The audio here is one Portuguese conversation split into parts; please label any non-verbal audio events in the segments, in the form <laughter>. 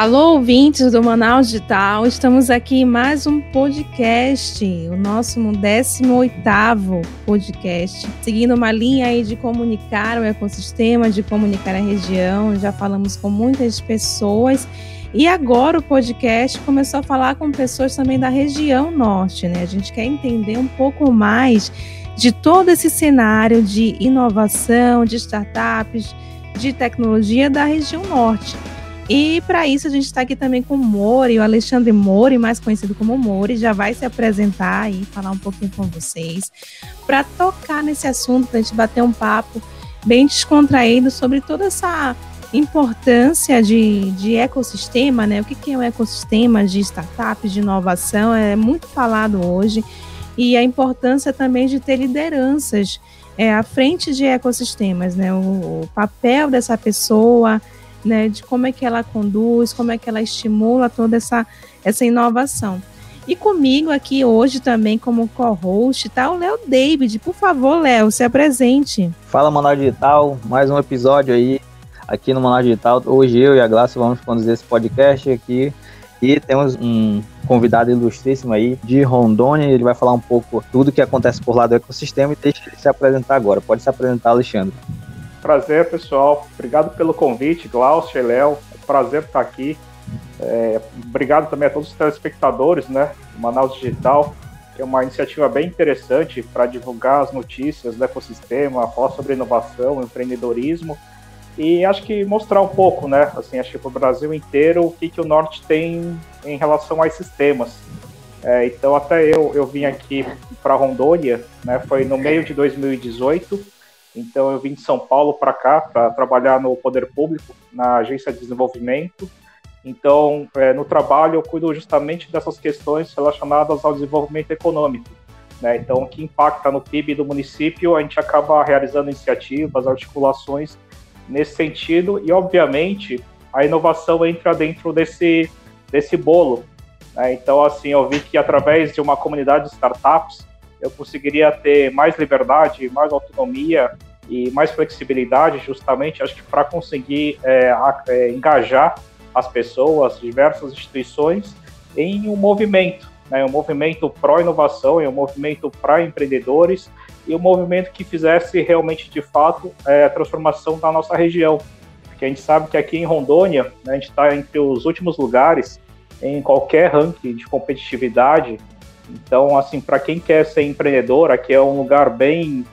Alô, ouvintes do Manaus Digital, estamos aqui em mais um podcast, o nosso 18º podcast, seguindo uma linha aí de comunicar o ecossistema, de comunicar a região, já falamos com muitas pessoas e agora o podcast começou a falar com pessoas também da região norte, né? A gente quer entender um pouco mais de todo esse cenário de inovação, de startups, de tecnologia da região norte. E para isso a gente está aqui também com o Mori, o Alexandre Mori, mais conhecido como Mori, já vai se apresentar e falar um pouquinho com vocês, para tocar nesse assunto, para a gente bater um papo bem descontraído sobre toda essa importância de, de ecossistema, né? O que, que é um ecossistema de startups, de inovação, é muito falado hoje, e a importância também de ter lideranças é, à frente de ecossistemas, né? O, o papel dessa pessoa né, de como é que ela conduz, como é que ela estimula toda essa, essa inovação. E comigo aqui hoje também como co-host está o Léo David. Por favor, Léo, se apresente. Fala, Manual Digital, mais um episódio aí aqui no Manual Digital. Hoje eu e a Glácia vamos conduzir esse podcast aqui e temos um convidado ilustríssimo aí de Rondônia. Ele vai falar um pouco tudo que acontece por lá do ecossistema e deixa ele se apresentar agora. Pode se apresentar, Alexandre. Prazer, pessoal. Obrigado pelo convite, Glaucio Léo. É prazer estar aqui. É, obrigado também a todos os telespectadores, né, Manaus Digital, que é uma iniciativa bem interessante para divulgar as notícias do ecossistema, falar sobre inovação, empreendedorismo e acho que mostrar um pouco, né, assim, acho que para o Brasil inteiro o que, que o Norte tem em relação a esses. É, então até eu, eu vim aqui para Rondônia, né, foi no meio de 2018 então eu vim de São Paulo para cá para trabalhar no poder público, na agência de desenvolvimento. Então, é, no trabalho eu cuido justamente dessas questões relacionadas ao desenvolvimento econômico. Né? Então, o que impacta no PIB do município, a gente acaba realizando iniciativas, articulações nesse sentido e, obviamente, a inovação entra dentro desse, desse bolo. Né? Então, assim, eu vi que através de uma comunidade de startups, eu conseguiria ter mais liberdade, mais autonomia e mais flexibilidade, justamente, acho que para conseguir é, é, engajar as pessoas, diversas instituições, em um movimento, né, um movimento pró-inovação, um movimento para empreendedores e um movimento que fizesse realmente, de fato, é, a transformação da nossa região. Porque a gente sabe que aqui em Rondônia, né, a gente está entre os últimos lugares em qualquer ranking de competitividade então, assim, para quem quer ser empreendedor, aqui é um lugar bem,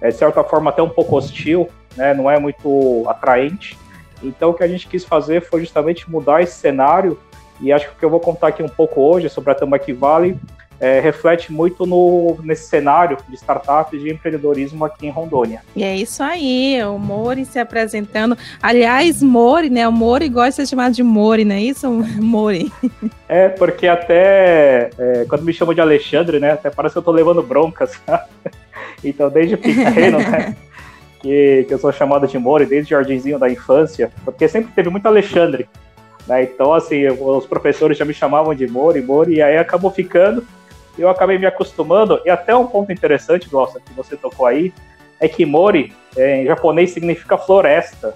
é, de certa forma, até um pouco hostil, né? Não é muito atraente. Então, o que a gente quis fazer foi justamente mudar esse cenário. E acho que o que eu vou contar aqui um pouco hoje sobre a Tambaqui Valley é, reflete muito no, nesse cenário de startups de empreendedorismo aqui em Rondônia. E é isso aí, o Mori se apresentando. Aliás, Mori, né? O Mori gosta de ser chamado de Mori, não é isso, <laughs> Mori? É, porque até é, quando me chamam de Alexandre, né? Até parece que eu tô levando broncas. <laughs> então, desde pequeno, né? <laughs> Que, que eu sou chamado de Mori, desde o jardinzinho da infância, porque sempre teve muito Alexandre. Né? Então, assim, os professores já me chamavam de Mori, Mori, e aí acabou ficando eu acabei me acostumando, e até um ponto interessante, Glossa, que você tocou aí, é que Mori, é, em japonês, significa floresta.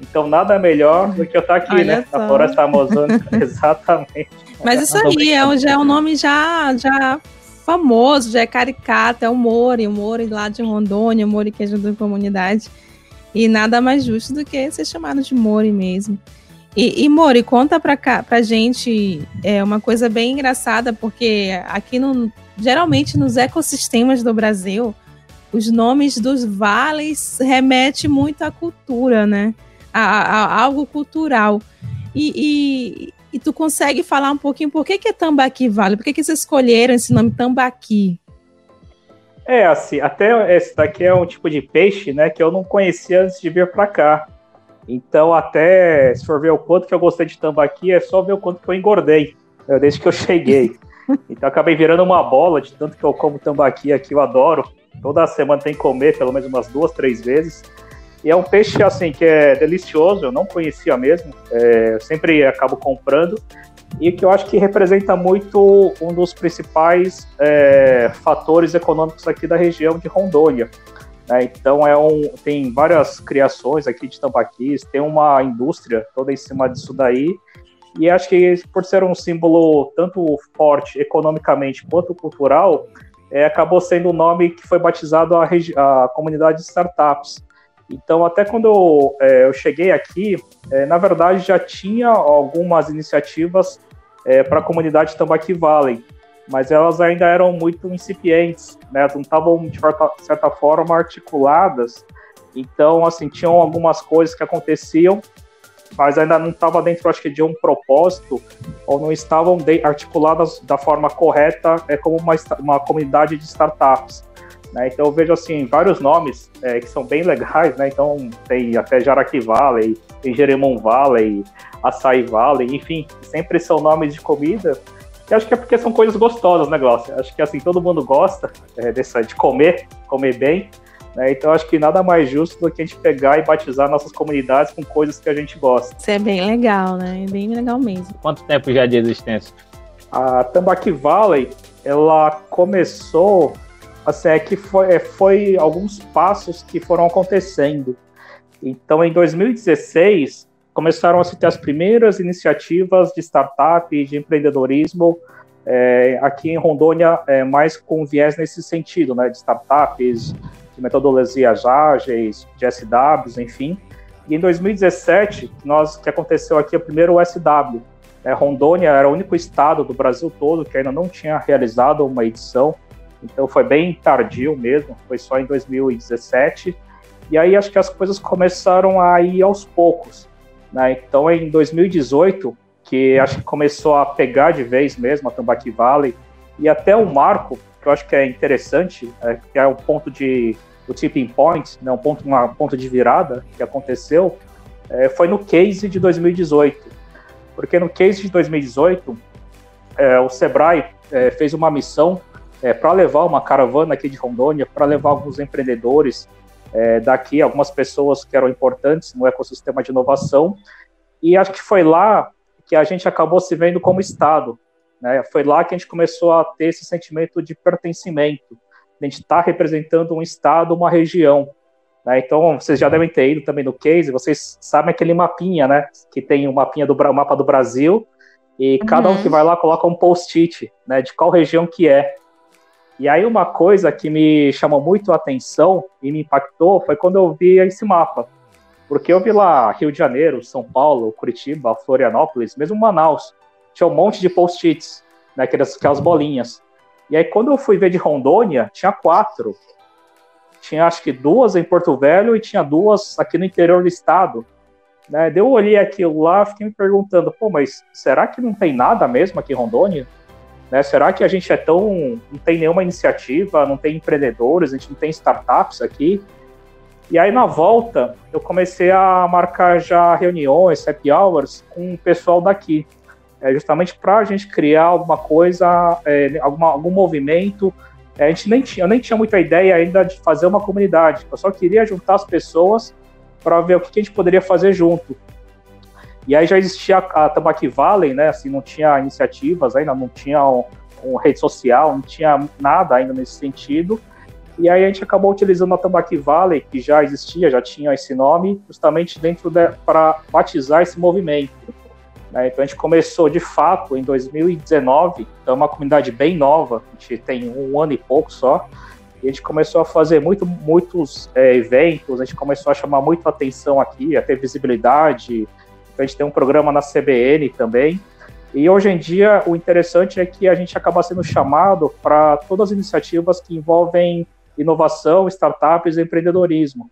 Então, nada melhor do que eu estar aqui, Olha né? Só. Na floresta amazônica. <laughs> Exatamente. Mas isso aí é, já é um nome já, já famoso, já é caricato, é o Mori, o Mori lá de Rondônia, o Mori que ajuda a comunidade. E nada mais justo do que ser chamado de Mori mesmo. E, e Mori, conta pra, cá, pra gente é, uma coisa bem engraçada, porque aqui no, geralmente nos ecossistemas do Brasil, os nomes dos vales remetem muito à cultura, né? A, a, a algo cultural. E, e, e, tu consegue falar um pouquinho por que, que é Tambaqui Vale? Por que, que vocês escolheram esse nome Tambaqui? É, assim, até esse daqui é um tipo de peixe, né, que eu não conhecia antes de vir para cá. Então, até se for ver o quanto que eu gostei de tambaqui, é só ver o quanto que eu engordei né, desde que eu cheguei. <laughs> Então, acabei virando uma bola de tanto que eu como tambaqui aqui, eu adoro. Toda semana tem que comer pelo menos umas duas, três vezes. E é um peixe, assim, que é delicioso, eu não conhecia mesmo, é, sempre acabo comprando. E que eu acho que representa muito um dos principais é, fatores econômicos aqui da região de Rondônia. Né? Então é um, tem várias criações aqui de tambaquis, tem uma indústria toda em cima disso daí, E acho que por ser um símbolo tanto forte economicamente quanto cultural, é, acabou sendo o um nome que foi batizado a, a, comunidade de startups. Então, até quando eu, é, eu cheguei aqui, é, na verdade já tinha algumas iniciativas é, para a comunidade Tambaqui Valley, mas elas ainda eram muito incipientes, né? não estavam, de certa, forma, articuladas. Então, assim, tinham algumas coisas que aconteciam mas ainda não estava dentro, acho que, de um propósito, ou não estavam articuladas da forma correta é, como uma, uma comunidade de startups. Né? Então eu vejo assim vários nomes é, que são bem legais, né? Então tem até Jaraqui Valley, tem Jeremon Valley, Açaí Valley, enfim, sempre são nomes de comida. E acho que é porque são coisas gostosas, né, Glaucia? Acho que assim todo mundo gosta é, dessa, de comer, comer bem. Né? Então acho que nada mais justo do que a gente pegar e batizar nossas comunidades com coisas que a gente gosta. Isso é bem legal, né? É bem legal mesmo. Quanto tempo já de existência? A Tambaqui Valley, ela começou, assim, é que foi, é, foi alguns passos que foram acontecendo. Então, em 2016, começaram a se ter as primeiras iniciativas de startup e de empreendedorismo é, aqui em Rondônia, é, mais com viés nesse sentido, né, de startups, de metodologias ágeis, de SWs, enfim. E em 2017, nós que aconteceu aqui o primeiro SW. É, Rondônia era o único estado do Brasil todo que ainda não tinha realizado uma edição, então foi bem tardio mesmo, foi só em 2017. E aí acho que as coisas começaram a ir aos poucos. Né? Então em 2018, que acho que começou a pegar de vez mesmo a Tambaqui Valley, e até o marco, que eu acho que é interessante, é, que é o ponto de o tipping point, né, um ponto, uma ponto de virada que aconteceu, é, foi no case de 2018. Porque no case de 2018, é, o Sebrae é, fez uma missão é, para levar uma caravana aqui de Rondônia, para levar alguns empreendedores é, daqui, algumas pessoas que eram importantes no ecossistema de inovação. E acho que foi lá que a gente acabou se vendo como Estado. Né? Foi lá que a gente começou a ter esse sentimento de pertencimento a gente está representando um estado, uma região. Né? Então, vocês já devem ter ido também no case, vocês sabem aquele mapinha, né? Que tem o um mapinha do mapa do Brasil, e uhum. cada um que vai lá coloca um post-it, né? De qual região que é. E aí uma coisa que me chamou muito a atenção e me impactou foi quando eu vi esse mapa. Porque eu vi lá Rio de Janeiro, São Paulo, Curitiba, Florianópolis, mesmo Manaus. Tinha um monte de post-its, né, aquelas, aquelas bolinhas. E aí, quando eu fui ver de Rondônia, tinha quatro. Tinha acho que duas em Porto Velho e tinha duas aqui no interior do estado. Né? Eu olhei aquilo lá fiquei me perguntando, pô, mas será que não tem nada mesmo aqui em Rondônia? Né? Será que a gente é tão. não tem nenhuma iniciativa, não tem empreendedores, a gente não tem startups aqui? E aí, na volta, eu comecei a marcar já reuniões, happy hours, com o pessoal daqui é justamente para a gente criar alguma coisa, é, alguma, algum movimento. É, a gente nem tinha, eu nem tinha muita ideia ainda de fazer uma comunidade. Eu só queria juntar as pessoas para ver o que, que, a gente poderia fazer junto. E aí já existia a, a Valley, né? Assim, não tinha iniciativas ainda, não tinha um, um rede social, não tinha nada ainda nesse sentido. E aí a gente acabou utilizando a Tambaqui Valley, que já existia, já tinha esse nome, justamente dentro para batizar esse movimento. Né? Então a gente começou de fato em 2019, então é uma comunidade bem nova, a gente tem um ano e pouco só, e a gente começou a fazer muito, muitos é, eventos, a gente começou a chamar muito atenção aqui, a ter visibilidade, a gente tem um programa na CBN também, e hoje em dia o interessante é que a gente acaba sendo chamado para todas as iniciativas que envolvem inovação, startups e empreendedorismo.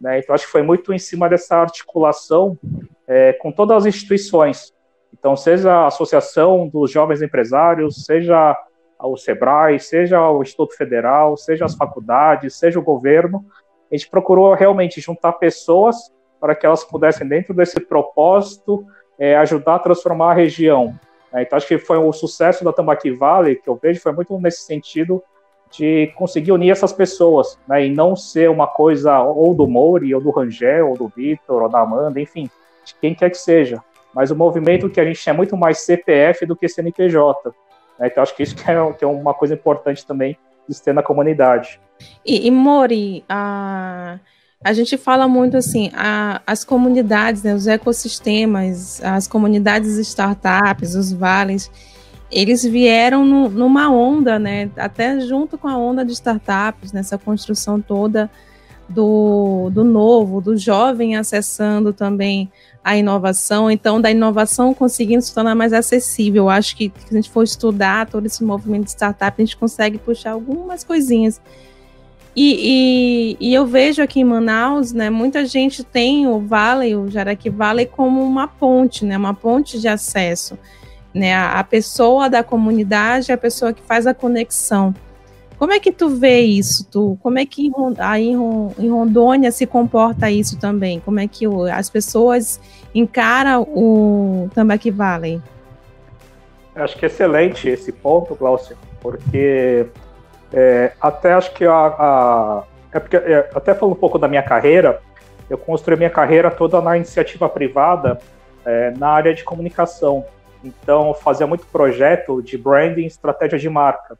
Né? Então, acho que foi muito em cima dessa articulação é, com todas as instituições. Então, seja a Associação dos Jovens Empresários, seja o SEBRAE, seja o Instituto Federal, seja as faculdades, seja o governo, a gente procurou realmente juntar pessoas para que elas pudessem, dentro desse propósito, é, ajudar a transformar a região. É, então, acho que foi o sucesso da Tambaqui Valley, que eu vejo, foi muito nesse sentido de conseguir unir essas pessoas, né, e não ser uma coisa ou do Mouri, ou do Rangel, ou do Vitor, ou da Amanda, enfim, de quem quer que seja. Mas o movimento que a gente é muito mais CPF do que CNPJ. Né, então acho que isso que é, que é, uma coisa importante também de ter na comunidade. E, e Mori, a... a gente fala muito assim, a, as comunidades, né, os ecossistemas, as comunidades startups, os vales, eles vieram no, numa onda, né, até junto com a onda de startups, nessa construção toda do, do novo, do jovem acessando também a inovação, então da inovação conseguindo se tornar mais acessível. Acho que se a gente for estudar todo esse movimento de startup, a gente consegue puxar algumas coisinhas. E, e, e, eu vejo aqui em Manaus, né, muita gente tem o Vale, o Jaraqui Vale, como uma ponte, né, uma ponte de acesso. Né, a, a pessoa da comunidade, a pessoa que faz a conexão. Como é que tu vê isso? Tu, como é que aí em Rondônia se comporta isso também? Como é que as pessoas encaram o Tambaqui Valley? Acho que é excelente esse ponto, Glaucio, porque é, até acho que a, a é porque, é, até falando um pouco da minha carreira, eu construí minha carreira toda na iniciativa privada, é, na área de comunicação. Então, fazia muito projeto de branding, estratégia de marca.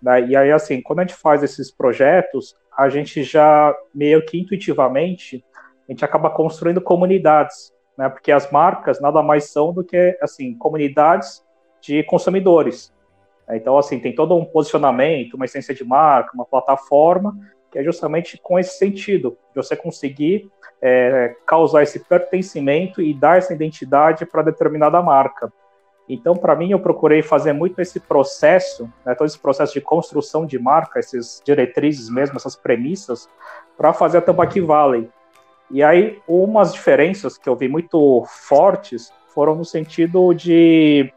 Né? E aí, assim, quando a gente faz esses projetos, a gente já meio que intuitivamente a gente acaba construindo comunidades, né? Porque as marcas nada mais são do que assim comunidades de consumidores. Então, assim, tem todo um posicionamento, uma essência de marca, uma plataforma que é justamente com esse sentido de você conseguir é, causar esse pertencimento e dar essa identidade para determinada marca. Então, para mim, eu procurei fazer muito esse processo, né, todo esse processo de construção de marca, essas diretrizes mesmo, essas premissas, para fazer a Tambaqui Valley. E aí, umas diferenças que eu vi muito fortes foram no sentido de.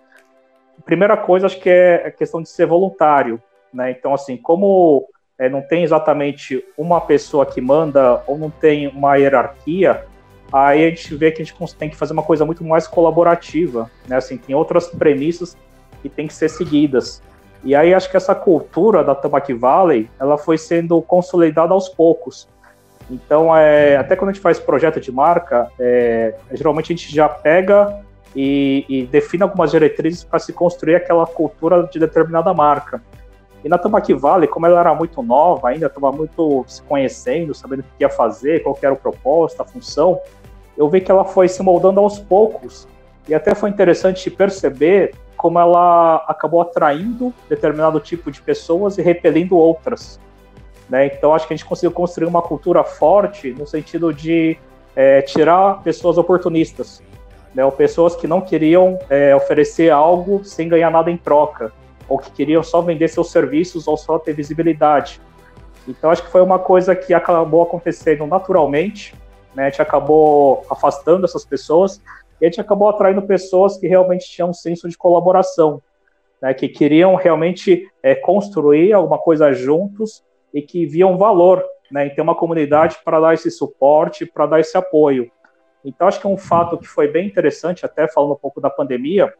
Primeira coisa, acho que é a questão de ser voluntário. Né? Então, assim, como é, não tem exatamente uma pessoa que manda ou não tem uma hierarquia, aí a gente vê que a gente tem que fazer uma coisa muito mais colaborativa, né? Assim, tem outras premissas que tem que ser seguidas. E aí acho que essa cultura da Tamaki Valley, ela foi sendo consolidada aos poucos. Então, é, até quando a gente faz projeto de marca, é, geralmente a gente já pega e, e define algumas diretrizes para se construir aquela cultura de determinada marca. E na Tamaki Valley, como ela era muito nova, ainda estava muito se conhecendo, sabendo o que ia fazer, qual era o propósito, a função, eu vi que ela foi se moldando aos poucos. E até foi interessante perceber como ela acabou atraindo determinado tipo de pessoas e repelindo outras. Né? Então, acho que a gente conseguiu construir uma cultura forte no sentido de é, tirar pessoas oportunistas, né? ou pessoas que não queriam é, oferecer algo sem ganhar nada em troca, ou que queriam só vender seus serviços ou só ter visibilidade. Então, acho que foi uma coisa que acabou acontecendo naturalmente, né? A gente acabou afastando essas pessoas e a gente acabou atraindo pessoas que realmente tinham um senso de colaboração, né? que queriam realmente é, construir alguma coisa juntos e que viam valor né? em ter uma comunidade para dar esse suporte, para dar esse apoio. Então, acho que um fato que foi bem interessante, até falando um pouco da pandemia,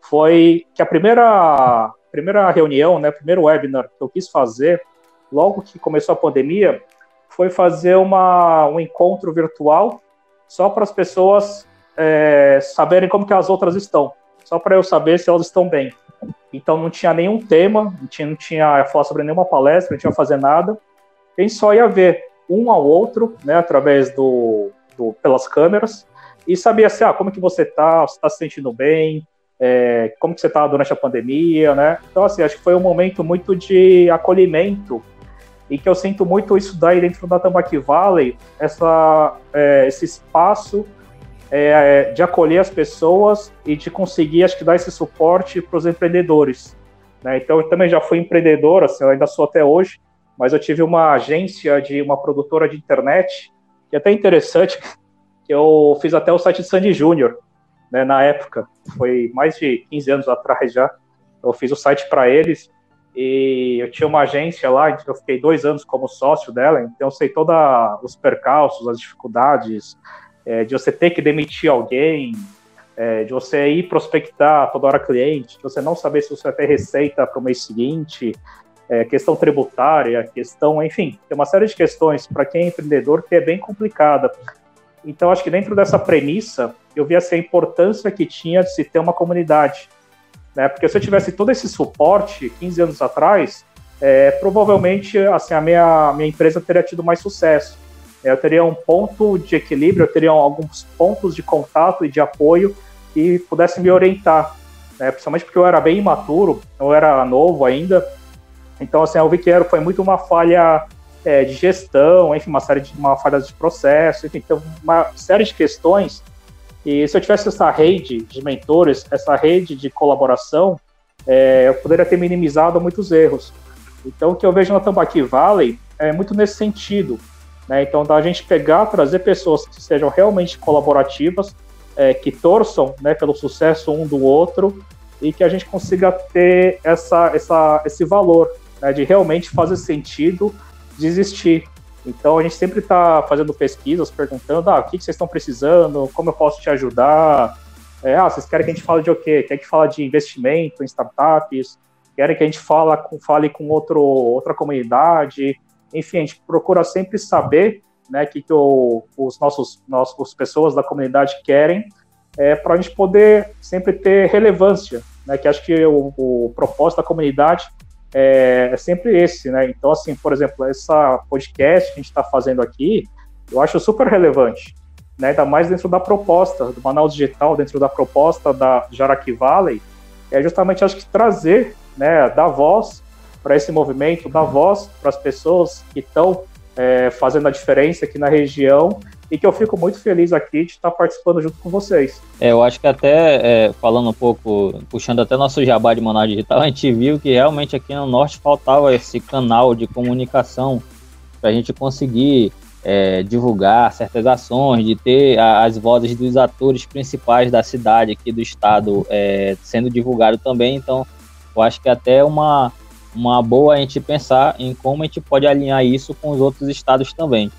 foi que a primeira, primeira reunião, né, primeiro webinar que eu quis fazer, logo que começou a pandemia, foi fazer uma, um encontro virtual só para as pessoas é, saberem como que as outras estão, só para eu saber se elas estão bem. Então não tinha nenhum tema, não tinha, não tinha falar sobre nenhuma palestra, não tinha fazer nada. A só ia ver um ao outro, né, através do, do pelas câmeras e sabia assim, ah, como que você está, você está se sentindo bem, é, como que você está durante a pandemia, né? Então assim, acho que foi um momento muito de acolhimento e que eu sinto muito isso daí dentro da Tambaqui Valley, essa, é, esse espaço é, de acolher as pessoas e de conseguir, acho que, dar esse suporte para os empreendedores. Né? Então, eu também já fui empreendedor, assim, eu ainda sou até hoje, mas eu tive uma agência de uma produtora de internet, que é até interessante, que eu fiz até o site de Sandy Júnior, né, na época, foi mais de 15 anos atrás já, eu fiz o site para eles, e eu tinha uma agência lá, eu fiquei dois anos como sócio dela, então eu sei todos os percalços, as dificuldades é, de você ter que demitir alguém, é, de você ir prospectar toda hora cliente, de você não saber se você vai ter receita para o mês seguinte, é, questão tributária, questão, enfim, tem uma série de questões para quem é empreendedor que é bem complicada. Então, acho que dentro dessa premissa, eu vi assim, a importância que tinha de se ter uma comunidade né? Porque se eu tivesse todo esse suporte 15 anos atrás, é, provavelmente assim, a minha, minha empresa teria tido mais sucesso. eu teria um ponto de equilíbrio, eu teria alguns pontos de contato e de apoio que pudessem me orientar, né? principalmente porque eu era bem imaturo, eu era novo ainda, então assim, eu vi que era, foi muito uma falha é, de gestão, enfim, uma série de uma falha de processo, enfim, então uma série de questões e se eu tivesse essa rede de mentores, essa rede de colaboração, é, eu poderia ter minimizado muitos erros. Então, o que eu vejo na Tambaqui Valley é muito nesse sentido. Né? Então, da gente pegar, trazer pessoas que sejam realmente colaborativas, é, que torçam né, pelo sucesso um do outro e que a gente consiga ter essa, essa, esse valor né, de realmente fazer sentido de existir. Então, a gente sempre está fazendo pesquisas, perguntando ah, o que, que vocês estão precisando, como eu posso te ajudar. É, ah, vocês querem que a gente fale de o quê? Quer que fale de investimento em startups? Querem que a gente fala com, fale com outro, outra comunidade? Enfim, a gente procura sempre saber né, que, que o, os nossos, nossos pessoas da comunidade querem, é, para a gente poder sempre ter relevância, né, que acho que o, o propósito da comunidade é, é, sempre esse, né? Então, assim, por exemplo, essa podcast que a gente está fazendo aqui, eu acho super relevante, né? Ainda mais dentro da proposta do Manaus Digital, dentro da proposta da Jaraqui Valley, é justamente, acho que trazer, né, dar voz para esse movimento, dar voz para as pessoas que estão é, fazendo a diferença aqui na região e que eu fico muito feliz aqui de estar participando junto com vocês. É, eu acho que até, é, falando um pouco, puxando até nosso jabá de Manaus Digital, a gente viu que realmente aqui no Norte faltava esse canal de comunicação para a gente conseguir é, divulgar certas ações, de ter a, as vozes dos atores principais da cidade aqui do estado é, sendo divulgado também, então eu acho que até uma uma boa a gente pensar em como a gente pode alinhar isso com os outros estados também.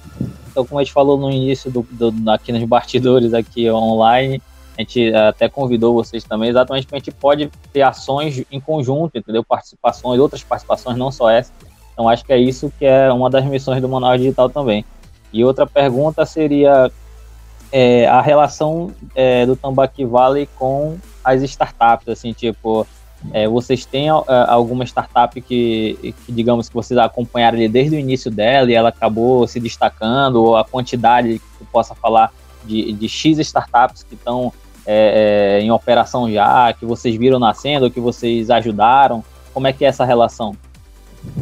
Então, como a gente falou no início do, do aqui nos bastidores aqui online, a gente até convidou vocês também, exatamente porque a gente pode ter ações em conjunto, entendeu? Participações, outras participações, não só essa. Então, acho que é isso que é uma das missões do Manaus Digital também. E outra pergunta seria é, a relação é, do Tambaqui Valley com as startups, assim, tipo, é, vocês têm uh, alguma startup que, que, digamos, que vocês acompanharam ali desde o início dela e ela acabou se destacando, ou a quantidade que tu possa falar de, de X startups que estão é, é, em operação já, que vocês viram nascendo, que vocês ajudaram? Como é que é essa relação?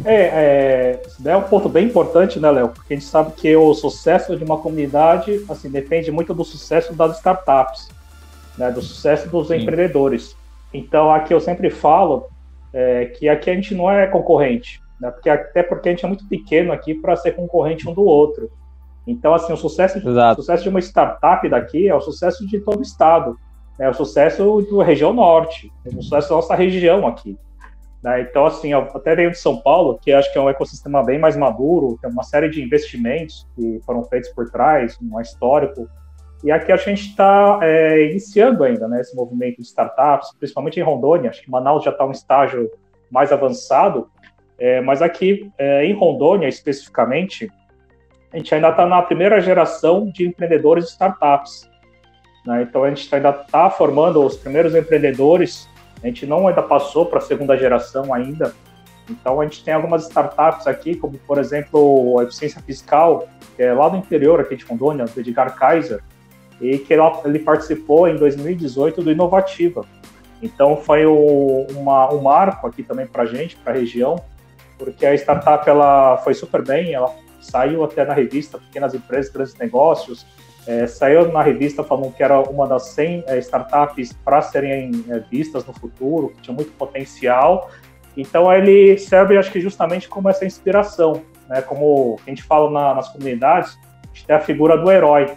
É, é, isso é um ponto bem importante, né, Léo? Porque a gente sabe que o sucesso de uma comunidade, assim, depende muito do sucesso das startups, né, do sucesso dos Sim. empreendedores. Então, aqui eu sempre falo é, que aqui a gente não é concorrente, né? porque, até porque a gente é muito pequeno aqui para ser concorrente um do outro. Então, assim, o sucesso, de, o sucesso de uma startup daqui é o sucesso de todo o estado, é o sucesso da região norte, é o sucesso da nossa região aqui. Né? Então, assim, eu até venho de São Paulo, que acho que é um ecossistema bem mais maduro, tem uma série de investimentos que foram feitos por trás, um histórico e aqui a gente está é, iniciando ainda né, esse movimento de startups, principalmente em Rondônia. Acho que Manaus já está um estágio mais avançado, é, mas aqui é, em Rondônia especificamente, a gente ainda está na primeira geração de empreendedores de startups. Né? Então a gente ainda está formando os primeiros empreendedores. A gente não ainda passou para a segunda geração ainda. Então a gente tem algumas startups aqui, como por exemplo a Eficiência Fiscal, que é lá do interior aqui de Rondônia, do Edgar Kaiser e que ele participou em 2018 do Inovativa. Então foi o, uma, um marco aqui também para a gente, para a região, porque a startup ela foi super bem, ela saiu até na revista Pequenas Empresas, Grandes Negócios, é, saiu na revista falando que era uma das 100 é, startups para serem é, vistas no futuro, que tinha muito potencial. Então ele serve, acho que justamente como essa inspiração, né? Como a gente fala na, nas comunidades, a gente tem a figura do herói.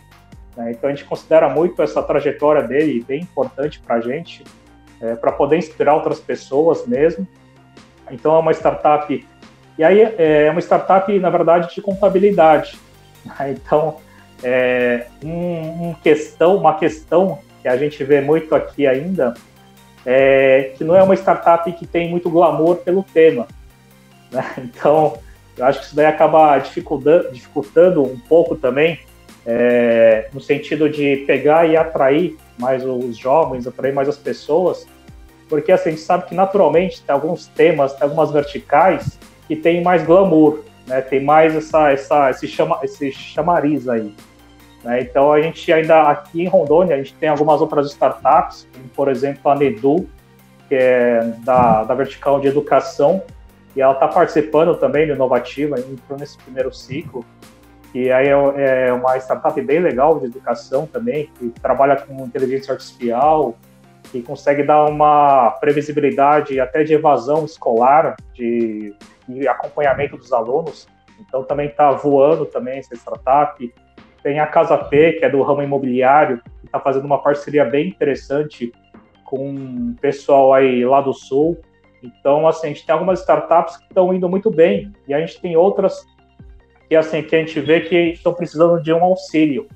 Né? Então a gente considera muito essa trajetória dele bem importante para a gente, é, para poder inspirar outras pessoas mesmo. Então é uma startup e aí é uma startup na verdade de contabilidade. Né? <laughs> Então é um, um, questão, uma questão que a gente vê muito aqui ainda é que não é uma startup que tem muito glamour pelo tema. Né? <laughs> Então eu acho que isso daí acaba dificultando, dificultando um pouco também é, no sentido de pegar e atrair mais os jovens, atrair mais as pessoas, porque assim, a gente sabe que naturalmente tem alguns temas, tem algumas verticais que tem mais glamour, né? Tem mais essa, essa, esse, chama, esse chamariz aí. Né? Então a gente ainda aqui em Rondônia a gente tem algumas outras startups, como por exemplo a Nedu, que é da, da vertical de educação, e ela está participando também do Inovativa, entrou nesse primeiro ciclo, que aí é, é uma startup bem legal de educação também, que trabalha com inteligência artificial, que consegue dar uma previsibilidade até de evasão escolar, de, de acompanhamento dos alunos. Então também está voando também essa startup. Tem a Casa P, que é do ramo imobiliário, que está fazendo uma parceria bem interessante com o pessoal aí lá do Sul. Então, assim, a gente tem algumas startups que estão indo muito bem e a gente tem outras que, assim, que a gente vê que estão precisando de um auxílio,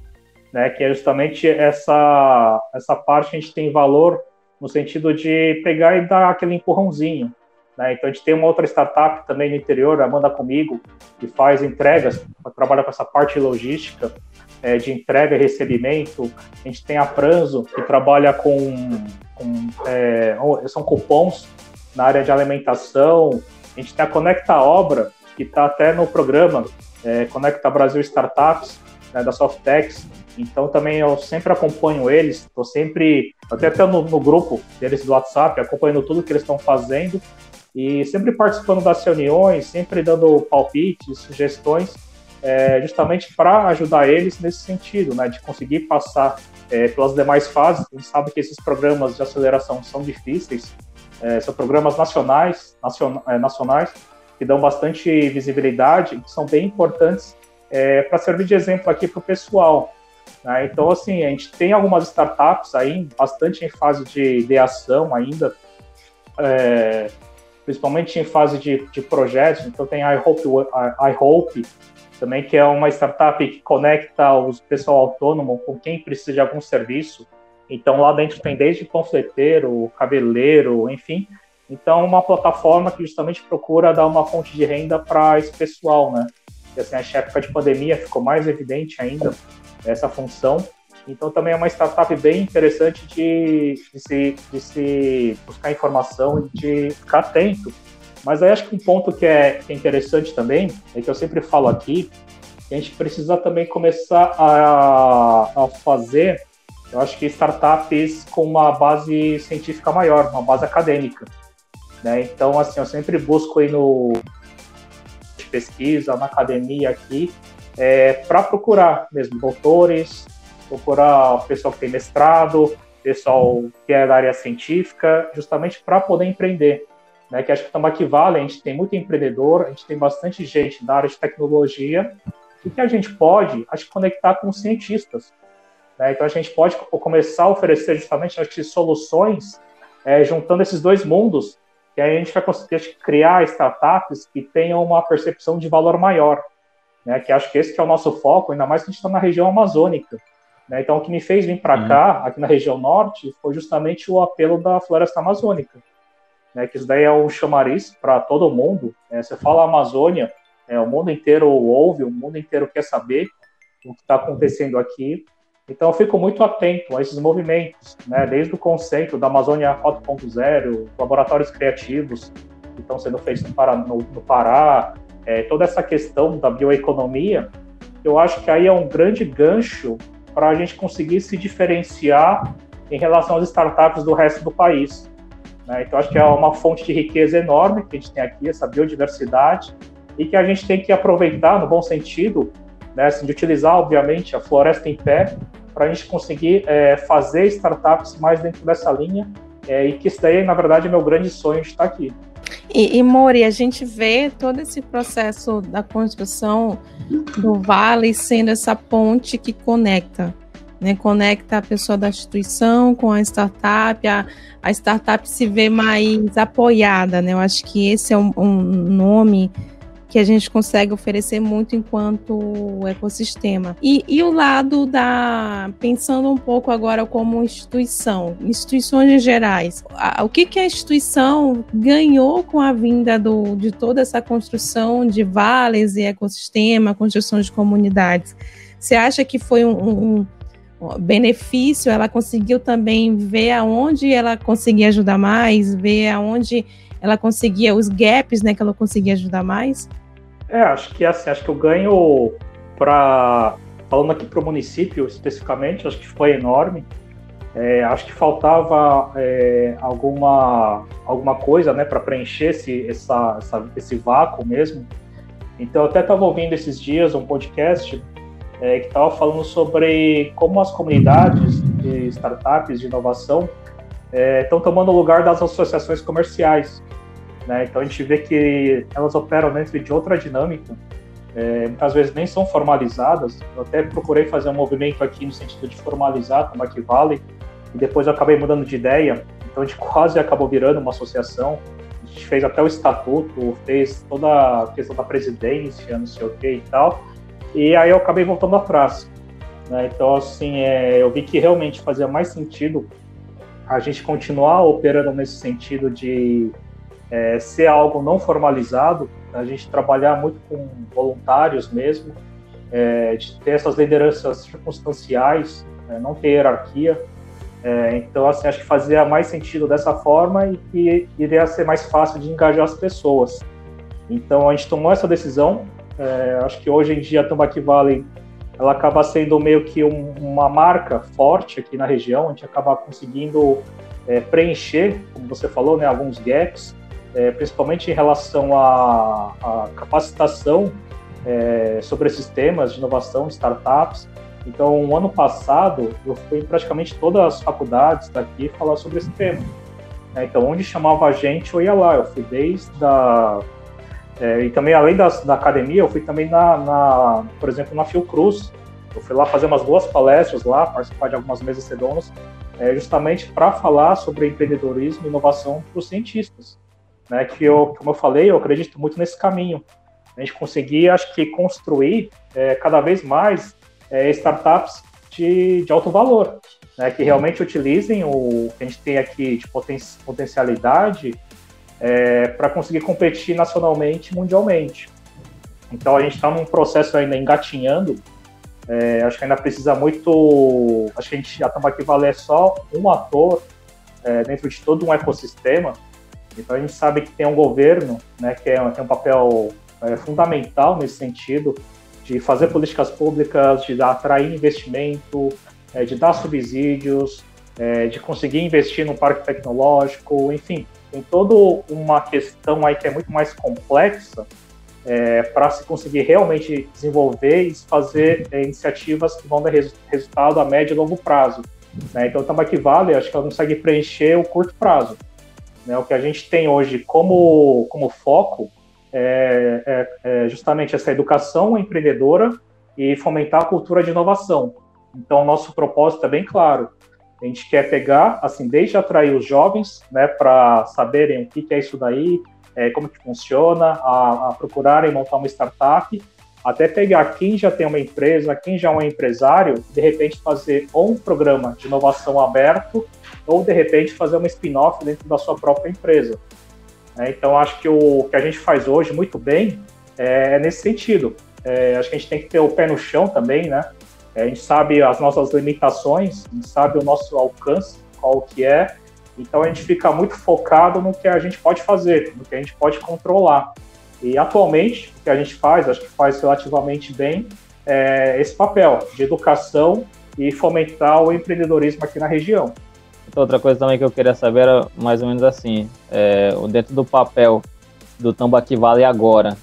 né? Que é justamente essa, essa parte a gente tem valor no sentido de pegar e dar aquele empurrãozinho. Né? Então, a gente tem uma outra startup também no interior, Amanda Comigo, que faz entregas, trabalha com essa parte logística, é, de entrega e recebimento. A gente tem a Pranzo, que trabalha com, com é, são cupons na área de alimentação. A gente tem a Conecta Obra, que está até no programa é, Conecta Brasil Startups, né, da Softex. Então também eu sempre acompanho eles, estou sempre, até até no, no, grupo deles do WhatsApp, acompanhando tudo que eles estão fazendo e sempre participando das reuniões, sempre dando palpites, sugestões, é, justamente para ajudar eles nesse sentido, né, de conseguir passar é, pelas demais fases. A gente sabe que esses programas de aceleração são difíceis, é, são programas nacionais, nacion, é, nacionais que dão bastante visibilidade que são bem importantes é, para servir de exemplo aqui para o pessoal. Né? Então, assim, a gente tem algumas startups aí, bastante em fase de ideação ainda, é, principalmente em fase de, de projetos. Então, tem a iHope, a iHope também, que é uma startup que conecta o pessoal autônomo com quem precisa de algum serviço. Então, lá dentro tem desde panfleteiro, cabeleiro, enfim. Então, uma plataforma que justamente procura dar uma fonte de renda para esse pessoal, né? E, assim, a época de pandemia ficou mais evidente ainda essa função. Então, também é uma startup bem interessante de, de, se, de se buscar informação e de ficar atento. Mas aí acho que um ponto que é, é interessante também, é que eu sempre falo aqui, que a gente precisa também começar a, a fazer, eu acho que startups com uma base científica maior, uma base acadêmica. Né? Então, assim, eu sempre busco aí no de pesquisa, na academia aqui, é, para procurar mesmo doutores, procurar pessoal que tem mestrado, pessoal que é da área científica, justamente para poder empreender. Né, que acho que o Tambaqui Vale, a gente tem muito empreendedor, a gente tem bastante gente da área de tecnologia, e que a gente pode, acho que, conectar com cientistas. Né? Então, a gente pode começar a oferecer justamente acho que, soluções é, juntando esses dois mundos que aí a gente vai conseguir criar startups que tenham uma percepção de valor maior, né? Que acho que esse que é o nosso foco, ainda mais que a gente está na região amazônica. Né? Então, o que me fez vir para uhum. cá, aqui na região norte, foi justamente o apelo da floresta amazônica, né? Que isso daí é um chamariz para todo mundo. Né? Você fala Amazônia, é, o mundo inteiro ouve, o mundo inteiro quer saber o que está acontecendo aqui. Então, eu fico muito atento a esses movimentos, né? desde o conceito da Amazônia 4.0, laboratórios criativos que estão sendo feitos no Pará, no, no Pará é, toda essa questão da bioeconomia, eu acho que aí é um grande gancho para a gente conseguir se diferenciar em relação às startups do resto do país. Né? Então, acho que é uma fonte de riqueza enorme que a gente tem aqui, essa biodiversidade, e que a gente tem que aproveitar, no bom sentido, né, assim, de utilizar, obviamente, a floresta em pé para a gente conseguir é, fazer startups mais dentro dessa linha é, e que isso daí, na verdade, é meu grande sonho de estar aqui. E, e Mori, a gente vê todo esse processo da construção do Vale sendo essa ponte que conecta, né? Conecta a pessoa da instituição com a startup, a, a startup se vê mais apoiada, né? Eu acho que esse é um, um nome que a gente consegue oferecer muito enquanto ecossistema. E, e o lado da. Pensando um pouco agora como instituição, instituições gerais, a, o que, que a instituição ganhou com a vinda do, de toda essa construção de vales e ecossistema, construção de comunidades? Você acha que foi um, um benefício, ela conseguiu também ver aonde ela conseguia ajudar mais, ver aonde ela conseguia os gaps, né, que ela conseguia ajudar mais? É, acho que assim, acho que o ganho para falando aqui para o município especificamente, acho que foi enorme. É, acho que faltava é, alguma, alguma coisa né, para preencher esse, essa, essa, esse vácuo mesmo. Então, eu até estava ouvindo esses dias um podcast é, que estava falando sobre como as comunidades de startups de inovação estão é, tomando o lugar das associações comerciais. Né? Então, a gente vê que elas operam dentro de outra dinâmica, é, muitas vezes nem são formalizadas. Eu até procurei fazer um movimento aqui no sentido de formalizar a Tambaqui Valley, e depois eu acabei mudando de ideia, então a gente quase acabou virando uma associação. A gente fez até o estatuto, fez toda a questão da presidência, não sei o que e tal. E aí eu acabei voltando atrás. Né? Então, assim, é, eu vi que realmente fazia mais sentido a gente continuar operando nesse sentido de é, ser algo não formalizado, a gente trabalhar muito com voluntários mesmo, é, de ter essas lideranças circunstanciais, é, não ter hierarquia, é, então, assim, acho que fazia mais sentido dessa forma e que iria ser mais fácil de engajar as pessoas. Então, a gente tomou essa decisão. É, acho que hoje em dia Tambaqui Valley ela acaba sendo meio que um, uma marca forte aqui na região. A gente acaba conseguindo é, preencher, como você falou, né, alguns gaps, é, principalmente em relação à, capacitação é, sobre esses temas de inovação, startups então, ano passado, eu fui em praticamente todas as faculdades daqui falar sobre esse tema. É, então, onde chamava a gente, eu ia lá. Eu fui desde a... É, e também, além da, da academia, eu fui também, na, na, por exemplo, na Fiocruz. Eu fui lá fazer umas duas palestras lá, participar de algumas mesas redondas, é, justamente para falar sobre empreendedorismo e inovação para os cientistas. Né, que eu, como eu falei, eu acredito muito nesse caminho. A gente conseguir, acho que, construir é, cada vez mais é, startups de, de alto valor, né, que realmente utilizem o que a gente tem aqui de poten potencialidade é, para conseguir competir nacionalmente mundialmente. Então a gente está num processo ainda engatinhando. É, acho que ainda precisa muito. Acho que a gente a Tambaqui Vale é só um ator é, dentro de todo um ecossistema. Então a gente sabe que tem um governo, né, que é, tem um papel é, fundamental nesse sentido, de fazer políticas públicas, de atrair investimento, é, de dar subsídios, é, de conseguir investir no parque tecnológico, enfim, tem toda uma questão aí que é muito mais complexa é, para se conseguir realmente desenvolver e fazer é, iniciativas que vão dar res, resultado a médio e longo prazo. Né? Então, o Tambaqui Vale, acho que ela consegue preencher o curto prazo. Né? O que a gente tem hoje como, como foco é, é, é justamente essa educação empreendedora e fomentar a cultura de inovação. Então, nosso propósito é bem claro. A gente quer pegar, assim, desde atrair os jovens, né, para saberem o que, que, é isso daí, é, como que funciona, a, a, procurarem montar uma startup, até pegar quem já tem uma empresa, quem já é um empresário, de repente fazer ou um programa de inovação aberto, ou de repente fazer uma spin-off dentro da sua própria empresa. Né? Então, acho que o que a gente faz hoje muito bem é nesse sentido. É, acho que a gente tem que ter o pé no chão também, né? É, a gente sabe as nossas limitações, a gente sabe o nosso alcance, qual que é, então a gente fica muito focado no que a gente pode fazer, no que a gente pode controlar. E atualmente, o que a gente faz, acho que faz relativamente bem, é esse papel de educação e fomentar o empreendedorismo aqui na região. Outra coisa também que eu queria saber era mais ou menos assim, é, dentro do papel do Tambaqui Vale agora,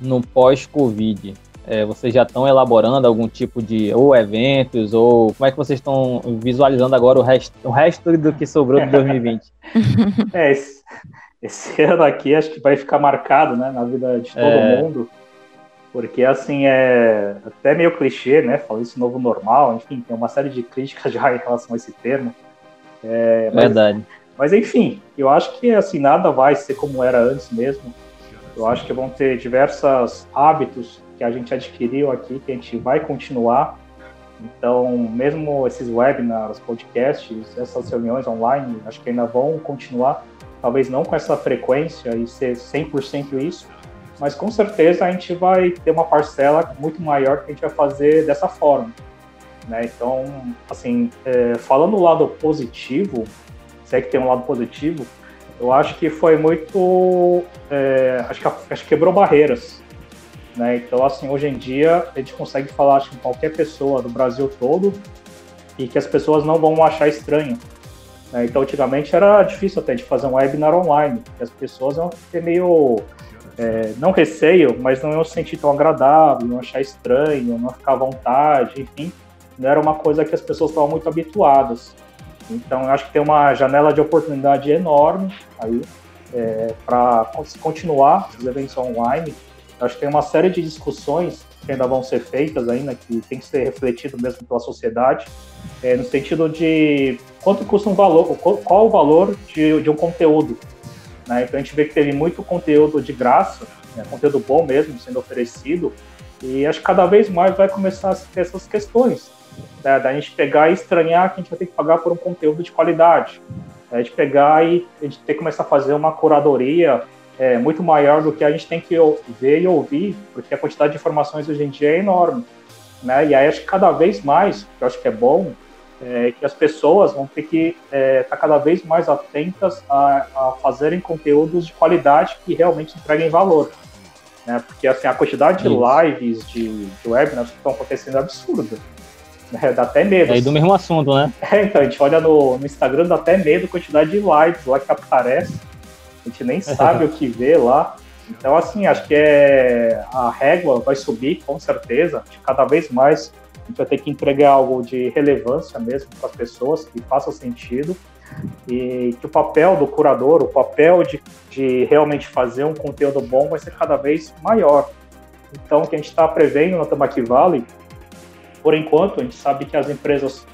no pós-Covid, é, vocês já estão elaborando algum tipo de ou eventos ou como é que vocês estão visualizando agora o resto, o resto do que sobrou de 2020? <laughs> é, esse, esse, <laughs> ano aqui acho que vai ficar marcado, né, na vida de todo é... mundo, porque assim é até meio clichê, né, falar isso novo normal, enfim, tem uma série de críticas <laughs> já em relação a esse termo. É, mas, Verdade. Mas enfim, eu acho que assim nada vai ser como era antes mesmo. Eu acho que vão ter diversos hábitos que a gente adquiriu aqui que a gente vai continuar. Então, mesmo esses webinars, podcasts, essas reuniões online, acho que ainda vão continuar, talvez não com essa frequência e ser 100% isso, mas com certeza a gente vai ter uma parcela muito maior que a gente vai fazer dessa forma. Né? Então, assim, é, falando do lado positivo, se é que tem um lado positivo, eu acho que foi muito. É, acho, que, acho que quebrou barreiras. Né? Então, assim, hoje em dia, a gente consegue falar com qualquer pessoa do Brasil todo e que as pessoas não vão achar estranho. Né? Então, antigamente era difícil até de fazer um webinar online, porque as pessoas iam ter meio, é, não receio, mas não iam se sentir tão agradável, iam achar estranho, não ficar à vontade, enfim. Não era uma coisa que as pessoas estavam muito habituadas. Então, eu acho que tem uma janela de oportunidade enorme aí é, para continuar os eventos online Acho que tem uma série de discussões que ainda vão ser feitas ainda, que tem que ser refletido mesmo pela sociedade, é, no sentido de quanto custa um valor, qual o valor de, de um conteúdo. Né? Então a gente vê que teve muito conteúdo de graça, né? conteúdo bom mesmo sendo oferecido, e acho que cada vez mais vai começar a ter essas questões. Né? Da gente pegar e estranhar que a gente vai ter que pagar por um conteúdo de qualidade. Né? A gente pegar e a gente ter que começar a fazer uma curadoria é, muito maior do que a gente tem que ver e ouvir, porque a quantidade de informações hoje em dia é enorme. Né? E aí acho que cada vez mais, que eu acho que é bom, é, que as pessoas vão ter que estar é, tá cada vez mais atentas a, a, fazerem conteúdos de qualidade que realmente entreguem valor. Né? Porque assim, a quantidade de lives, de, de webinars que estão acontecendo é absurda. Né? Dá até medo. É do mesmo assunto, né? <laughs> É, então, a gente olha no, no Instagram, dá até medo a quantidade de lives lá que aparece a gente nem sabe o que vê lá. Então, assim, acho que é, a régua vai subir, com certeza. Cada vez mais a gente vai ter que entregar algo de relevância mesmo para as pessoas, que faça sentido. E que o papel do curador, o papel de, de realmente fazer um conteúdo bom vai ser cada vez maior. Então, o que a gente está prevendo na Tamaki Valley, por enquanto, a gente sabe que as empresas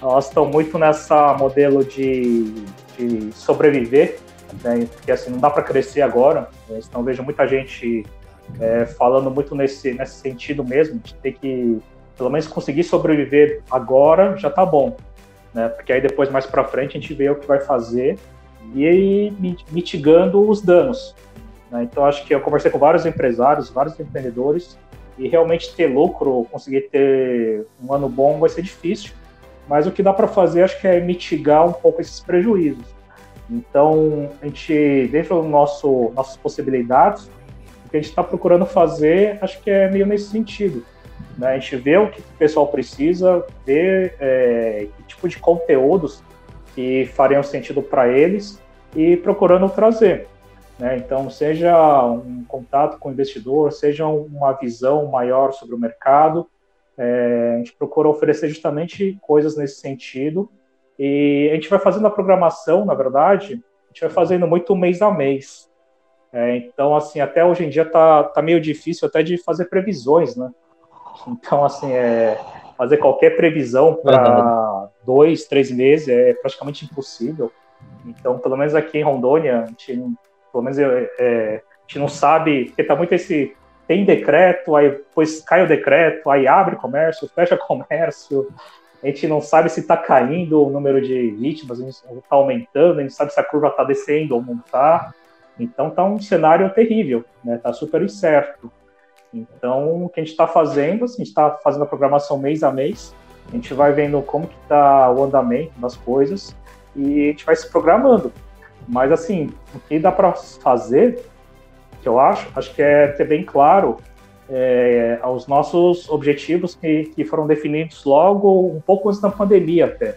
elas estão muito nessa modelo de, de sobreviver né? Porque assim, não dá para crescer agora. Né? Então vejo muita gente é, falando muito nesse, nesse sentido mesmo, de ter que pelo menos conseguir sobreviver agora já tá bom, né? Porque aí depois mais para frente a gente vê o que vai fazer e aí mitigando os danos. Né? Então acho que eu conversei com vários empresários, vários empreendedores e realmente ter lucro, conseguir ter um ano bom vai ser difícil. Mas o que dá para fazer acho que é mitigar um pouco esses prejuízos. Então, a gente, dentro do nosso nossas possibilidades, o que a gente está procurando fazer, acho que é meio nesse sentido. Né? A gente vê o que o pessoal precisa, vê é, que tipo de conteúdos que fariam sentido para eles e procurando trazer. Né? Então, seja um contato com o investidor, seja uma visão maior sobre o mercado, é, a gente procura oferecer justamente coisas nesse sentido e a gente vai fazendo a programação, na verdade, a gente vai fazendo muito mês a mês. É, então, assim, até hoje em dia tá, tá meio difícil até de fazer previsões, né? Então, assim, é, fazer qualquer previsão para dois, três meses é praticamente impossível. Então, pelo menos aqui em Rondônia, a gente, pelo menos é, é, a gente não sabe, porque tá muito esse tem decreto, aí depois cai o decreto, aí abre comércio, fecha <laughs> comércio, a gente não sabe se está caindo o número de vítimas, está aumentando, a gente sabe se a curva está descendo ou não está. Então está um cenário terrível, né? Está super incerto. Então o que a gente está fazendo, assim, a gente está fazendo a programação mês a mês, a gente vai vendo como que está o andamento das coisas e a gente vai se programando. Mas assim, o que dá para fazer, que eu acho, acho que é ter bem claro é, aos nossos objetivos que, que foram definidos logo um pouco antes da pandemia até,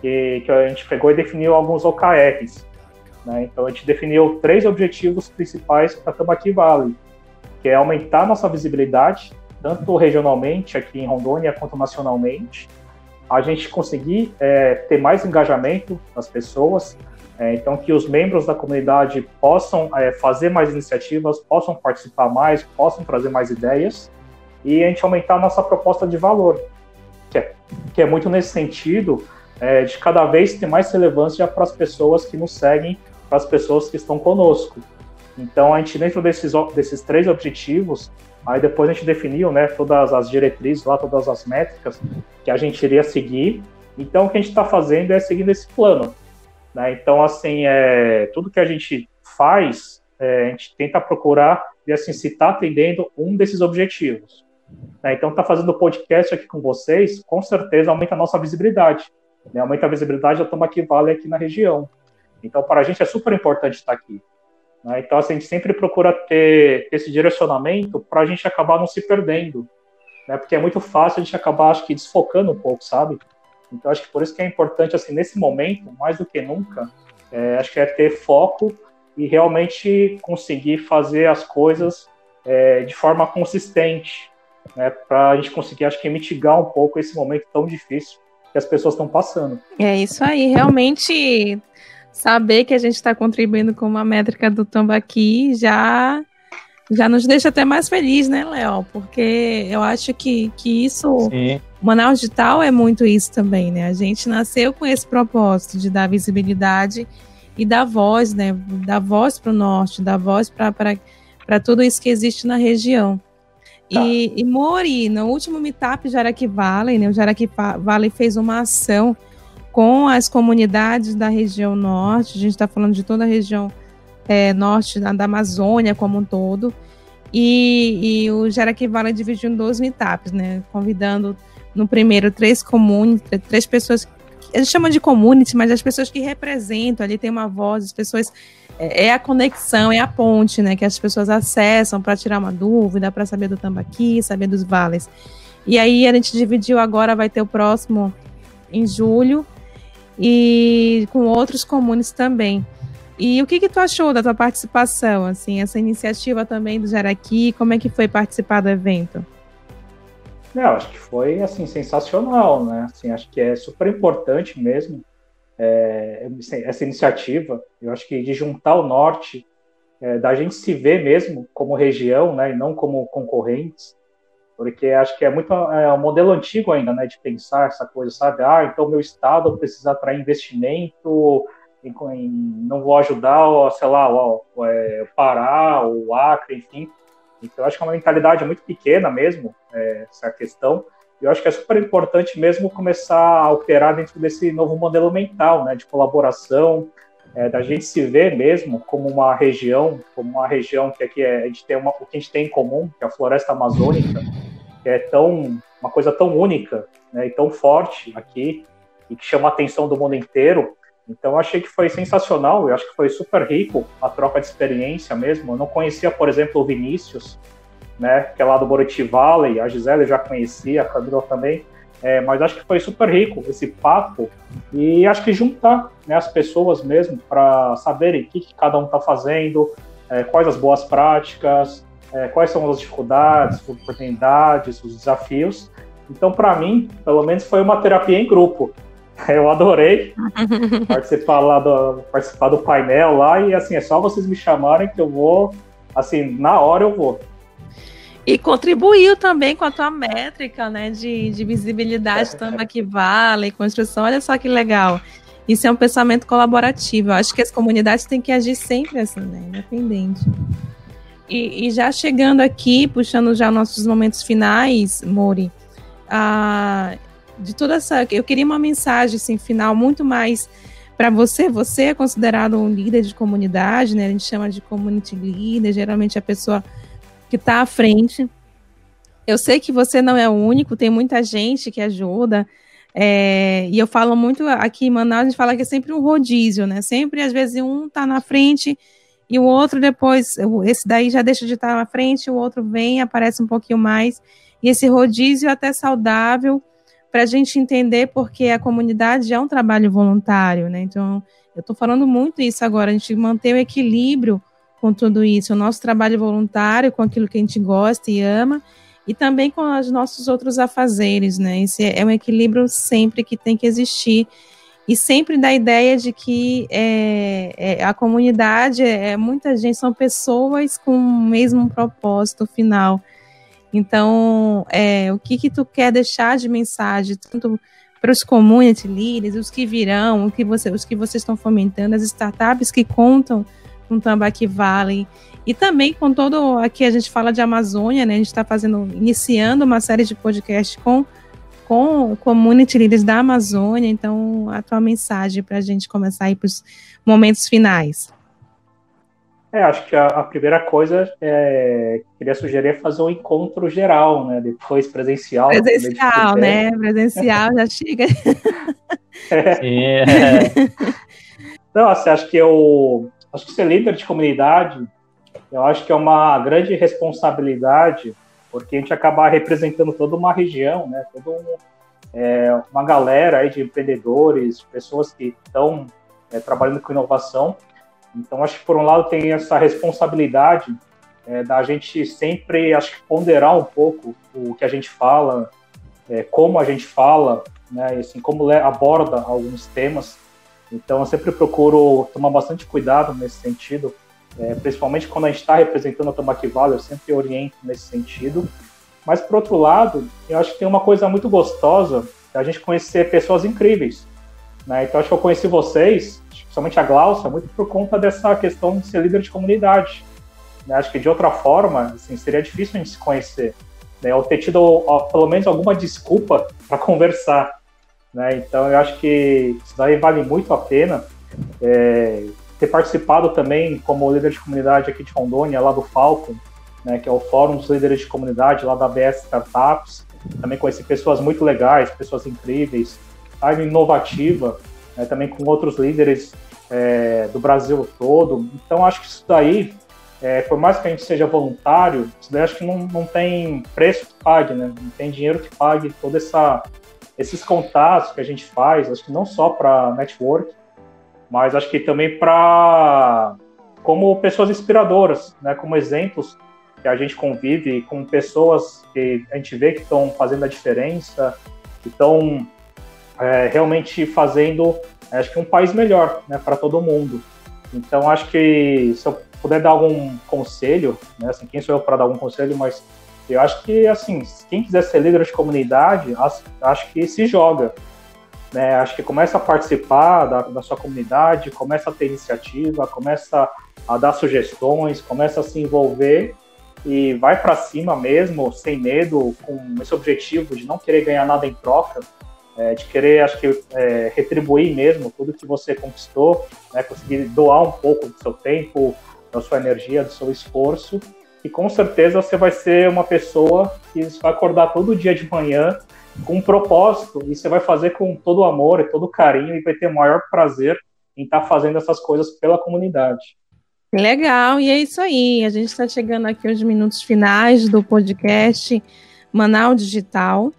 que, que a gente pegou e definiu alguns OKRs. Né? Então a gente definiu três objetivos principais para Tambaqui Valley, que é aumentar nossa visibilidade, tanto regionalmente aqui em Rondônia quanto nacionalmente, a gente conseguir é, ter mais engajamento das pessoas, é, então, que os membros da comunidade possam é, fazer mais iniciativas, possam participar mais, possam trazer mais ideias e a gente aumentar a nossa proposta de valor, que é, que é muito nesse sentido é, de cada vez ter mais relevância para as pessoas que nos seguem, para as pessoas que estão conosco. Então, a gente, dentro desses, desses três objetivos, aí depois a gente definiu né, todas as diretrizes lá, todas as métricas que a gente iria seguir. Então, o que a gente está fazendo é seguindo esse plano. Né? Então, assim, é, tudo que a gente faz, é, a gente tenta procurar e assim, se está atendendo um desses objetivos. Né? Então, tá fazendo podcast aqui com vocês, com certeza aumenta a nossa visibilidade. Né? Aumenta a visibilidade da Toma que Vale aqui na região. Então, para a gente é super importante estar aqui. Né? Então, assim, a gente sempre procura ter esse direcionamento para a gente acabar não se perdendo, né? Porque é muito fácil a gente acabar, acho que, desfocando um pouco, sabe? Então, acho que por isso que é importante, assim, nesse momento, mais do que nunca, é, acho que é ter foco e realmente conseguir fazer as coisas é, de forma consistente, né? Para a gente conseguir, acho que, mitigar um pouco esse momento tão difícil que as pessoas estão passando. É isso aí, realmente saber que a gente está contribuindo com uma métrica do Tambaqui já já nos deixa até mais feliz, né, Léo? Porque eu acho que, que isso. Sim. Manaus Digital é muito isso também, né? A gente nasceu com esse propósito de dar visibilidade e dar voz, né? Dar voz para o norte, dar voz para tudo isso que existe na região. Tá. E, e Mori, no último meetup Jaraqui Valley, né? O Jaraqui Valley fez uma ação com as comunidades da região norte, a gente está falando de toda a região é, norte da, da, Amazônia como um todo, e, e o Jaraqui Valley dividiu em dois meetups, né, convidando no primeiro três comunes, três pessoas, a gente chama de community, mas as pessoas que representam, ali tem uma voz, as pessoas, é, é a conexão, é a ponte, né, que as pessoas acessam para tirar uma dúvida, para saber do Tambaqui, saber dos vales. E aí a gente dividiu agora, vai ter o próximo em julho, e com outros comunes também. E o que, que tu achou da tua participação, assim, essa iniciativa também do Jaraqui, como é que foi participar do evento? Não, acho que foi, assim, sensacional, né, assim, acho que é super importante mesmo é, essa iniciativa, eu acho que de juntar o Norte, é, da gente se ver mesmo como região, né, e não como concorrentes, porque acho que é muito é um modelo antigo ainda, né, de pensar essa coisa, sabe? Ah, então meu estado precisa atrair investimento, em, em, não vou ajudar, sei lá, o, é, Pará, o Acre, enfim. Então acho que é uma mentalidade muito pequena mesmo é, essa questão. E eu acho que é super importante mesmo começar a operar dentro desse novo modelo mental, né, de colaboração, é, da gente se ver mesmo como uma região, como uma região que aqui é, a gente tem uma, o que a gente tem em comum, que é a floresta amazônica, que é tão uma coisa tão única né, e tão forte aqui e que chama a atenção do mundo inteiro. Então eu achei que foi sensacional, eu acho que foi super rico a troca de experiência mesmo. Eu não conhecia, por exemplo, o Vinícius, né, que é lá do Boriti Valley, a Gisele já conhecia, a Camila também. É, mas acho que foi super rico esse papo e acho que juntar né, as pessoas mesmo para saberem o que, que, cada um está fazendo, é, quais as boas práticas, é, quais são as dificuldades, as oportunidades, os desafios. Então, para mim, pelo menos foi uma terapia em grupo. <laughs> Eu adorei <laughs> participar lá do participar do painel lá e assim é só vocês me chamarem que eu vou assim na hora eu vou. E contribuiu também com a tua métrica, né, de, de visibilidade também que vale, construção. Olha só que legal. Isso é um pensamento colaborativo. Eu acho que as comunidades têm que agir sempre assim, né, independente. E, e já chegando aqui, puxando já nossos momentos finais, Mori, a, de toda essa, eu queria uma mensagem assim, final muito mais para você. Você é considerado um líder de comunidade, né? A gente chama de community leader, geralmente a pessoa que está à frente. Eu sei que você não é o único, tem muita gente que ajuda. É, e eu falo muito aqui em Manaus, a gente fala que é sempre um rodízio, né? Sempre, às vezes, um está na frente e o outro depois, esse daí já deixa de estar na frente, o outro vem, aparece um pouquinho mais. E esse rodízio é até saudável para a gente entender porque a comunidade é um trabalho voluntário, né? Então, eu estou falando muito isso agora, a gente manter o equilíbrio com tudo isso, o nosso trabalho voluntário, com aquilo que a gente gosta e ama, e também com os nossos outros afazeres, né? Esse é um equilíbrio sempre que tem que existir, e sempre da ideia de que é, é, a comunidade, é, muita gente, são pessoas com o mesmo propósito final. Então, é, o que que tu quer deixar de mensagem, tanto para os community leaders, os que virão, o que você, os que vocês estão fomentando, as startups que contam com Tambaqui Valley e também com todo aqui a gente fala de Amazônia, né? A gente está fazendo, iniciando uma série de podcasts com com community leaders da Amazônia. Então, a tua mensagem para a gente começar aí para os momentos finais. É, acho que a, a primeira coisa é, queria sugerir é fazer um encontro geral, né? Depois presencial. Presencial, né? Presencial já chega. <laughs> É. é. <laughs> Não, assim, acho que eu acho que ser líder de comunidade, eu acho que é uma grande responsabilidade, porque a gente acaba representando toda uma região, né? Toda um, é, uma galera aí de empreendedores, pessoas que estão é, trabalhando com inovação. Então, acho que por um lado tem essa responsabilidade é, da gente sempre, acho que ponderar um pouco o que a gente fala, é, como a gente fala, né? E, assim, como aborda alguns temas. Então, eu sempre procuro tomar bastante cuidado nesse sentido, é, principalmente quando a gente está representando a Tambaqui Valley, eu sempre oriento nesse sentido. Mas, por outro lado, eu acho que tem uma coisa muito gostosa a gente conhecer pessoas incríveis. Né? Então, acho que eu conheci vocês, principalmente a Glaucia, muito por conta dessa questão de ser líder de comunidade. Né? Acho que, de outra forma, assim, seria difícil a gente se conhecer. Né? Ou ter tido, pelo menos, alguma desculpa para <laughs> conversar. Né? Então, eu acho que isso daí vale muito a pena. É, ter participado também como líder de comunidade aqui de Rondônia, lá do Falcon, né, que é o Fórum dos Líderes de Comunidade lá da BS Startups. Também conheci pessoas muito legais, pessoas incríveis, área inovativa, né, também com outros líderes é, do Brasil todo. Então, acho que isso daí, é, por mais que a gente seja voluntário, isso daí acho que não, não tem preço que pague, né? não tem dinheiro que pague toda essa esses contatos que a gente faz, acho que não só para network, mas acho que também para como pessoas inspiradoras, né, como exemplos que a gente convive com pessoas que a gente vê que estão fazendo a diferença, que estão é, realmente fazendo, acho que um país melhor, né, para todo mundo. Então acho que se eu puder dar algum conselho, né, assim, quem sou eu para dar algum conselho, mas eu acho que, assim, quem quiser ser líder de comunidade, acho que se joga. Né? Acho que começa a participar da, da sua comunidade, começa a ter iniciativa, começa a dar sugestões, começa a se envolver e vai para cima mesmo, sem medo, com esse objetivo de não querer ganhar nada em troca, é, de querer, acho que, é, retribuir mesmo tudo que você conquistou, né, conseguir doar um pouco do seu tempo, da sua energia, do seu esforço e com certeza você vai ser uma pessoa que vai acordar todo dia de manhã com um propósito e você vai fazer com todo amor e todo carinho e vai ter o maior prazer em estar tá fazendo essas coisas pela comunidade. Legal, e é isso aí. A gente está chegando aqui aos minutos finais do podcast Manaus Digital.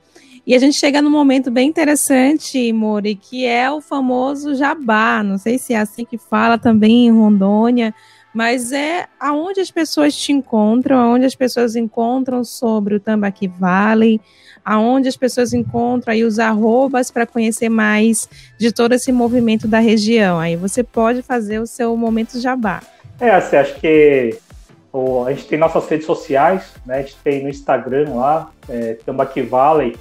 E a gente chega num momento bem interessante, Mori, que é o famoso jabá. Não sei se é assim que fala também em Rondônia, mas é aonde as pessoas te encontram, aonde as pessoas encontram sobre o Tambaqui Valley, aonde as pessoas encontram aí os arrobas para conhecer mais de todo esse movimento da região. Aí você pode fazer o seu momento jabá. É, assim, acho que a gente tem nossas redes sociais, né? A gente tem no Instagram lá, é, Tambaqui Valley,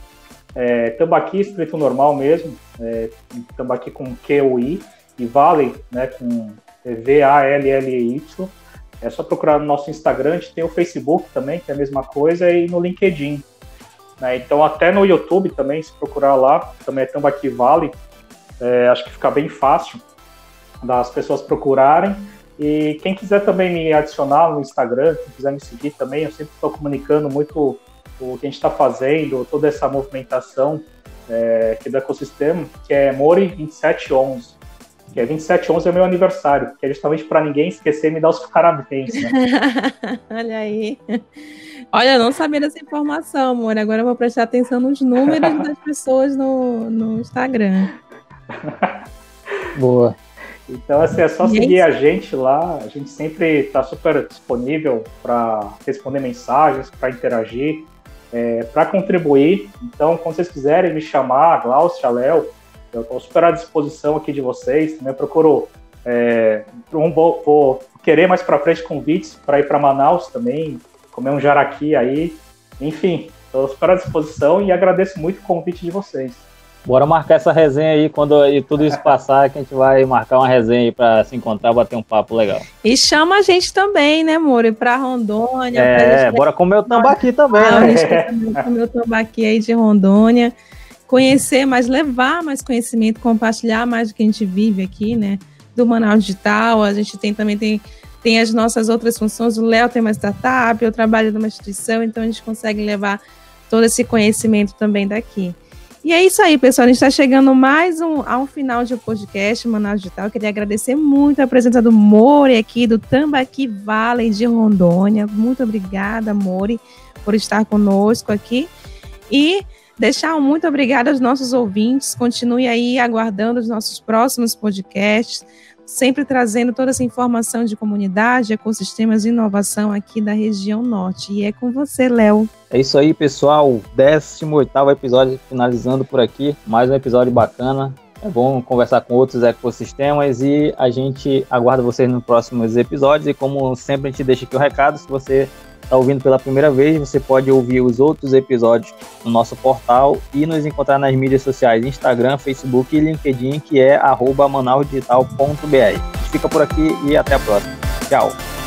é, Tambaqui escrito normal mesmo, é, Tambaqui com Q-U-I, e Valley, né, com é V-A-L-L-E-Y. É só procurar no nosso Instagram, a gente tem o Facebook também, que é a mesma coisa, e no LinkedIn. Né? Então, até no YouTube também, se procurar lá, também é Tambaqui Vale, é, acho que fica bem fácil das pessoas procurarem. E quem quiser também me adicionar no Instagram, quem quiser me seguir também, eu sempre estou comunicando muito o que a gente está fazendo, toda essa movimentação é, aqui do ecossistema, que é Mori2711 que é 2711 é meu aniversário, que é justamente para ninguém esquecer e me dar os <laughs> parabéns. Né? <laughs> Olha aí. Olha, eu não sabia dessa informação, amor. Agora eu vou prestar atenção nos números das <laughs> pessoas no, no Instagram. Boa. Então, assim, é só seguir a gente lá. A gente sempre está super disponível para responder mensagens, para interagir, é, para contribuir. Então, quando vocês quiserem me chamar, Glaucia, Léo, eu estou super à disposição aqui de vocês. Também procuro é, um, vou, vou, querer mais para frente convites para ir para Manaus também, comer um jaraqui aí. Enfim, estou super à disposição e agradeço muito o convite de vocês. Bora marcar essa resenha aí quando e tudo isso passar, que a gente vai marcar uma resenha aí para se encontrar, bater um papo legal. E chama a gente também, né, Mori, para Rondônia. É, bora comer o tambaqui também, ah, né? Gente comer o tambaqui aí de Rondônia conhecer mais, levar mais conhecimento, compartilhar mais do que a gente vive aqui, né? Do Manaus Digital, a gente tem também tem, tem as nossas outras funções. O Léo tem uma startup, eu trabalho numa instituição, então a gente consegue levar todo esse conhecimento também daqui. E é isso aí, pessoal. A gente está chegando mais um, ao final de um podcast Manaus Digital. Eu queria agradecer muito a presença do Mori aqui, do Tambaqui Valley de Rondônia. Muito obrigada, Mori, por estar conosco aqui. E deixar um muito obrigada aos nossos ouvintes. Continue aí aguardando os nossos próximos podcasts sempre trazendo toda essa informação de comunidade, ecossistemas e inovação aqui da região norte. E é com você, Léo. É isso aí, pessoal. 18 episódio finalizando por aqui. Mais um episódio bacana. É bom conversar com outros ecossistemas e a gente aguarda vocês nos próximos episódios. E como sempre, a gente deixa aqui o recado: se você está ouvindo pela primeira vez, você pode ouvir os outros episódios no nosso portal e nos encontrar nas mídias sociais Instagram, Facebook e LinkedIn, que é manausdigital.br. Fica por aqui e até a próxima. Tchau!